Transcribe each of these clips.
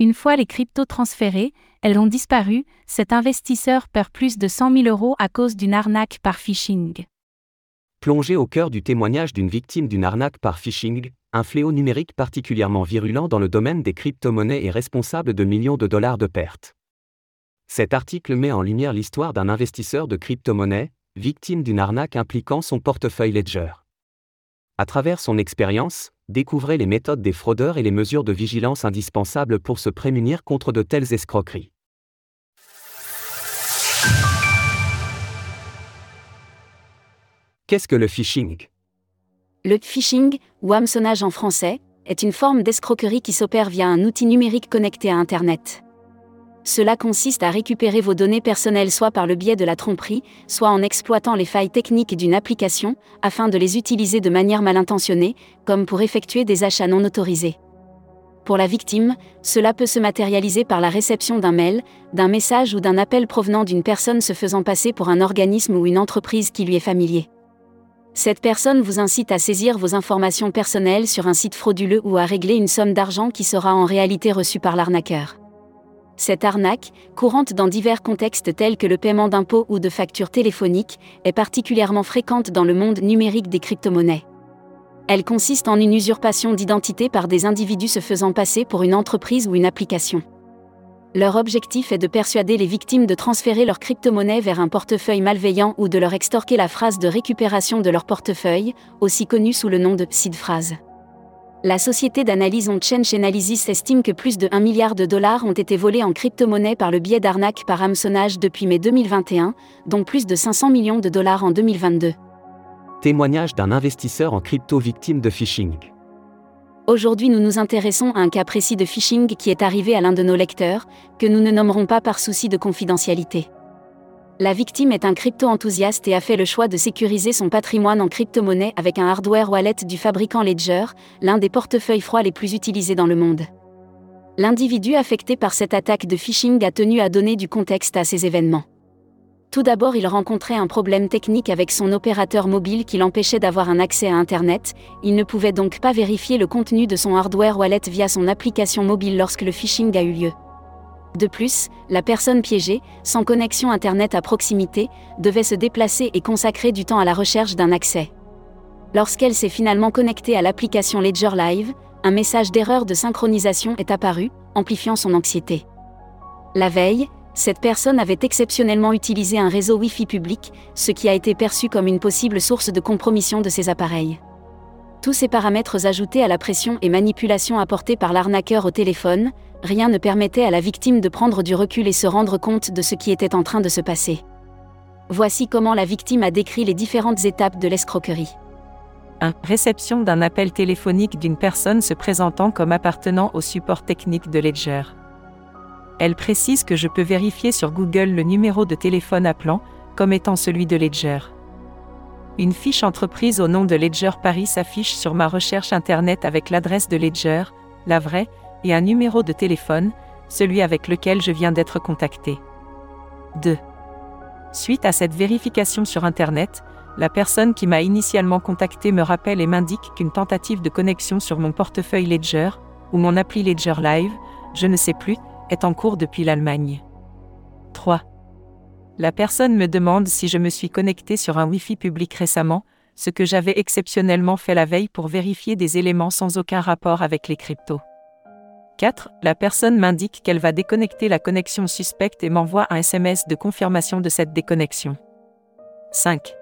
Une fois les cryptos transférés, elles ont disparu, cet investisseur perd plus de 100 000 euros à cause d'une arnaque par phishing. Plongé au cœur du témoignage d'une victime d'une arnaque par phishing, un fléau numérique particulièrement virulent dans le domaine des crypto-monnaies et responsable de millions de dollars de pertes. Cet article met en lumière l'histoire d'un investisseur de crypto-monnaies, victime d'une arnaque impliquant son portefeuille Ledger. À travers son expérience, découvrez les méthodes des fraudeurs et les mesures de vigilance indispensables pour se prémunir contre de telles escroqueries. Qu'est-ce que le phishing? Le phishing, ou hameçonnage en français, est une forme d'escroquerie qui s'opère via un outil numérique connecté à Internet. Cela consiste à récupérer vos données personnelles soit par le biais de la tromperie, soit en exploitant les failles techniques d'une application, afin de les utiliser de manière mal intentionnée, comme pour effectuer des achats non autorisés. Pour la victime, cela peut se matérialiser par la réception d'un mail, d'un message ou d'un appel provenant d'une personne se faisant passer pour un organisme ou une entreprise qui lui est familier. Cette personne vous incite à saisir vos informations personnelles sur un site frauduleux ou à régler une somme d'argent qui sera en réalité reçue par l'arnaqueur. Cette arnaque, courante dans divers contextes tels que le paiement d'impôts ou de factures téléphoniques, est particulièrement fréquente dans le monde numérique des crypto-monnaies. Elle consiste en une usurpation d'identité par des individus se faisant passer pour une entreprise ou une application. Leur objectif est de persuader les victimes de transférer leur crypto-monnaie vers un portefeuille malveillant ou de leur extorquer la phrase de récupération de leur portefeuille, aussi connue sous le nom de seed phrase. La société d'analyse On-Change Analysis estime que plus de 1 milliard de dollars ont été volés en crypto-monnaie par le biais d'arnaques par hameçonnage depuis mai 2021, dont plus de 500 millions de dollars en 2022. Témoignage d'un investisseur en crypto victime de phishing. Aujourd'hui, nous nous intéressons à un cas précis de phishing qui est arrivé à l'un de nos lecteurs, que nous ne nommerons pas par souci de confidentialité. La victime est un crypto-enthousiaste et a fait le choix de sécuriser son patrimoine en crypto-monnaie avec un hardware wallet du fabricant Ledger, l'un des portefeuilles froids les plus utilisés dans le monde. L'individu affecté par cette attaque de phishing a tenu à donner du contexte à ces événements. Tout d'abord, il rencontrait un problème technique avec son opérateur mobile qui l'empêchait d'avoir un accès à Internet, il ne pouvait donc pas vérifier le contenu de son hardware wallet via son application mobile lorsque le phishing a eu lieu. De plus, la personne piégée, sans connexion Internet à proximité, devait se déplacer et consacrer du temps à la recherche d'un accès. Lorsqu'elle s'est finalement connectée à l'application Ledger Live, un message d'erreur de synchronisation est apparu, amplifiant son anxiété. La veille, cette personne avait exceptionnellement utilisé un réseau Wi-Fi public, ce qui a été perçu comme une possible source de compromission de ses appareils. Tous ces paramètres ajoutés à la pression et manipulation apportée par l'arnaqueur au téléphone, rien ne permettait à la victime de prendre du recul et se rendre compte de ce qui était en train de se passer. Voici comment la victime a décrit les différentes étapes de l'escroquerie. 1. Réception d'un appel téléphonique d'une personne se présentant comme appartenant au support technique de Ledger. Elle précise que je peux vérifier sur Google le numéro de téléphone appelant, comme étant celui de Ledger. Une fiche entreprise au nom de Ledger Paris s'affiche sur ma recherche Internet avec l'adresse de Ledger, la vraie, et un numéro de téléphone, celui avec lequel je viens d'être contacté. 2. Suite à cette vérification sur Internet, la personne qui m'a initialement contacté me rappelle et m'indique qu'une tentative de connexion sur mon portefeuille Ledger, ou mon appli Ledger Live, je ne sais plus, est en cours depuis l'Allemagne. 3. La personne me demande si je me suis connecté sur un Wi-Fi public récemment, ce que j'avais exceptionnellement fait la veille pour vérifier des éléments sans aucun rapport avec les cryptos. 4. La personne m'indique qu'elle va déconnecter la connexion suspecte et m'envoie un SMS de confirmation de cette déconnexion. 5.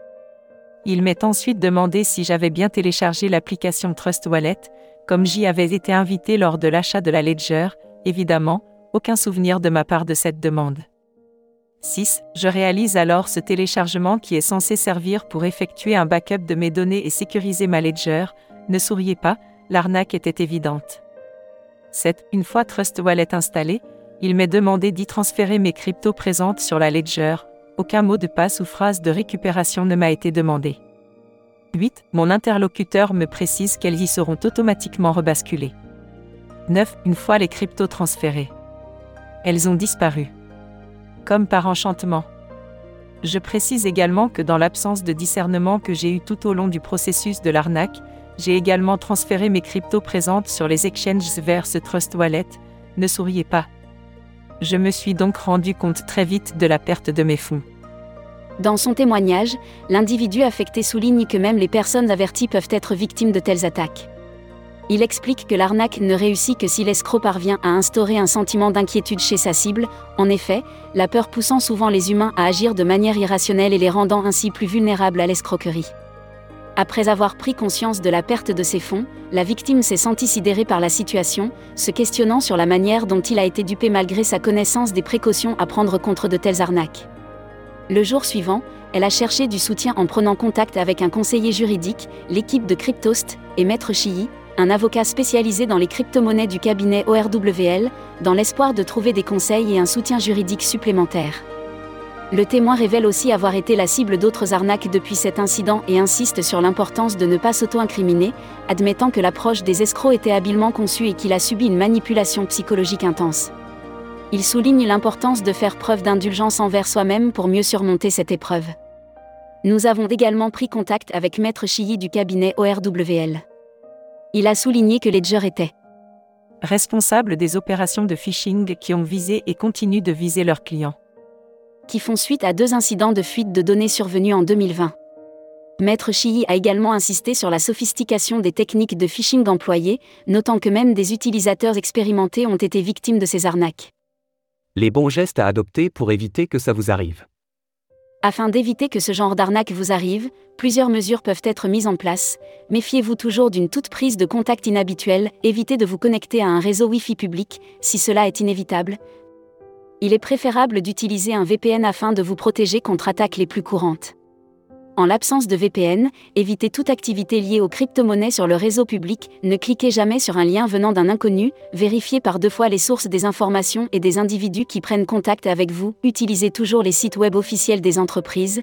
Il m'est ensuite demandé si j'avais bien téléchargé l'application Trust Wallet, comme j'y avais été invité lors de l'achat de la Ledger, évidemment, aucun souvenir de ma part de cette demande. 6. Je réalise alors ce téléchargement qui est censé servir pour effectuer un backup de mes données et sécuriser ma Ledger. Ne souriez pas, l'arnaque était évidente. 7. Une fois Trust Wallet installé, il m'est demandé d'y transférer mes cryptos présentes sur la Ledger. Aucun mot de passe ou phrase de récupération ne m'a été demandé. 8. Mon interlocuteur me précise qu'elles y seront automatiquement rebasculées. 9. Une fois les cryptos transférés. Elles ont disparu. Comme par enchantement. Je précise également que dans l'absence de discernement que j'ai eu tout au long du processus de l'arnaque, j'ai également transféré mes cryptos présentes sur les exchanges vers ce Trust Wallet, Ne souriez pas. Je me suis donc rendu compte très vite de la perte de mes fonds. Dans son témoignage, l'individu affecté souligne que même les personnes averties peuvent être victimes de telles attaques. Il explique que l'arnaque ne réussit que si l'escroc parvient à instaurer un sentiment d'inquiétude chez sa cible, en effet, la peur poussant souvent les humains à agir de manière irrationnelle et les rendant ainsi plus vulnérables à l'escroquerie. Après avoir pris conscience de la perte de ses fonds, la victime s'est sentie sidérée par la situation, se questionnant sur la manière dont il a été dupé malgré sa connaissance des précautions à prendre contre de telles arnaques. Le jour suivant, elle a cherché du soutien en prenant contact avec un conseiller juridique, l'équipe de Cryptost et Maître Chii, un avocat spécialisé dans les crypto-monnaies du cabinet ORWL, dans l'espoir de trouver des conseils et un soutien juridique supplémentaire. Le témoin révèle aussi avoir été la cible d'autres arnaques depuis cet incident et insiste sur l'importance de ne pas s'auto-incriminer, admettant que l'approche des escrocs était habilement conçue et qu'il a subi une manipulation psychologique intense. Il souligne l'importance de faire preuve d'indulgence envers soi-même pour mieux surmonter cette épreuve. Nous avons également pris contact avec Maître Chilly du cabinet ORWL. Il a souligné que Ledger était responsable des opérations de phishing qui ont visé et continuent de viser leurs clients. Qui font suite à deux incidents de fuite de données survenus en 2020. Maître Chilly a également insisté sur la sophistication des techniques de phishing employées, notant que même des utilisateurs expérimentés ont été victimes de ces arnaques les bons gestes à adopter pour éviter que ça vous arrive. Afin d'éviter que ce genre d'arnaque vous arrive, plusieurs mesures peuvent être mises en place. Méfiez-vous toujours d'une toute prise de contact inhabituelle, évitez de vous connecter à un réseau Wi-Fi public, si cela est inévitable. Il est préférable d'utiliser un VPN afin de vous protéger contre attaques les plus courantes. En l'absence de VPN, évitez toute activité liée aux crypto-monnaies sur le réseau public, ne cliquez jamais sur un lien venant d'un inconnu, vérifiez par deux fois les sources des informations et des individus qui prennent contact avec vous, utilisez toujours les sites web officiels des entreprises.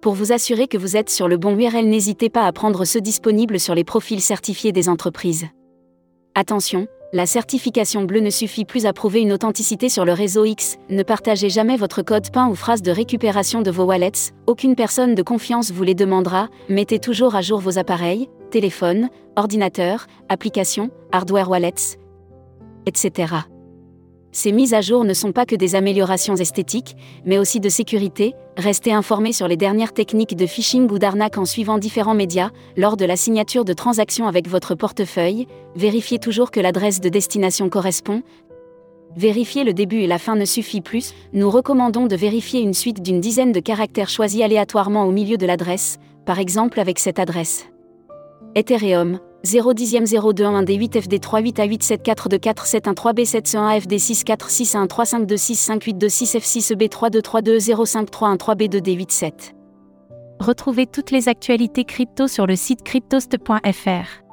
Pour vous assurer que vous êtes sur le bon URL, n'hésitez pas à prendre ceux disponibles sur les profils certifiés des entreprises. Attention, la certification bleue ne suffit plus à prouver une authenticité sur le réseau X. Ne partagez jamais votre code PIN ou phrase de récupération de vos wallets. Aucune personne de confiance vous les demandera. Mettez toujours à jour vos appareils, téléphones, ordinateurs, applications, hardware wallets, etc. Ces mises à jour ne sont pas que des améliorations esthétiques, mais aussi de sécurité. Restez informé sur les dernières techniques de phishing ou d'arnaque en suivant différents médias. Lors de la signature de transactions avec votre portefeuille, vérifiez toujours que l'adresse de destination correspond. Vérifier le début et la fin ne suffit plus. Nous recommandons de vérifier une suite d'une dizaine de caractères choisis aléatoirement au milieu de l'adresse, par exemple avec cette adresse. Ethereum 0 10 02 1 D 8 FD 3 8 A 8 7 4 2 4 7 1 3 B 7 1 A FD 6 4 6 1 3 5 2 6 5 8 2 6 F 6 B 3 2 3 2 0 5 3 1 3 B 2 D 8 7. Retrouvez toutes les actualités crypto sur le site cryptost.fr.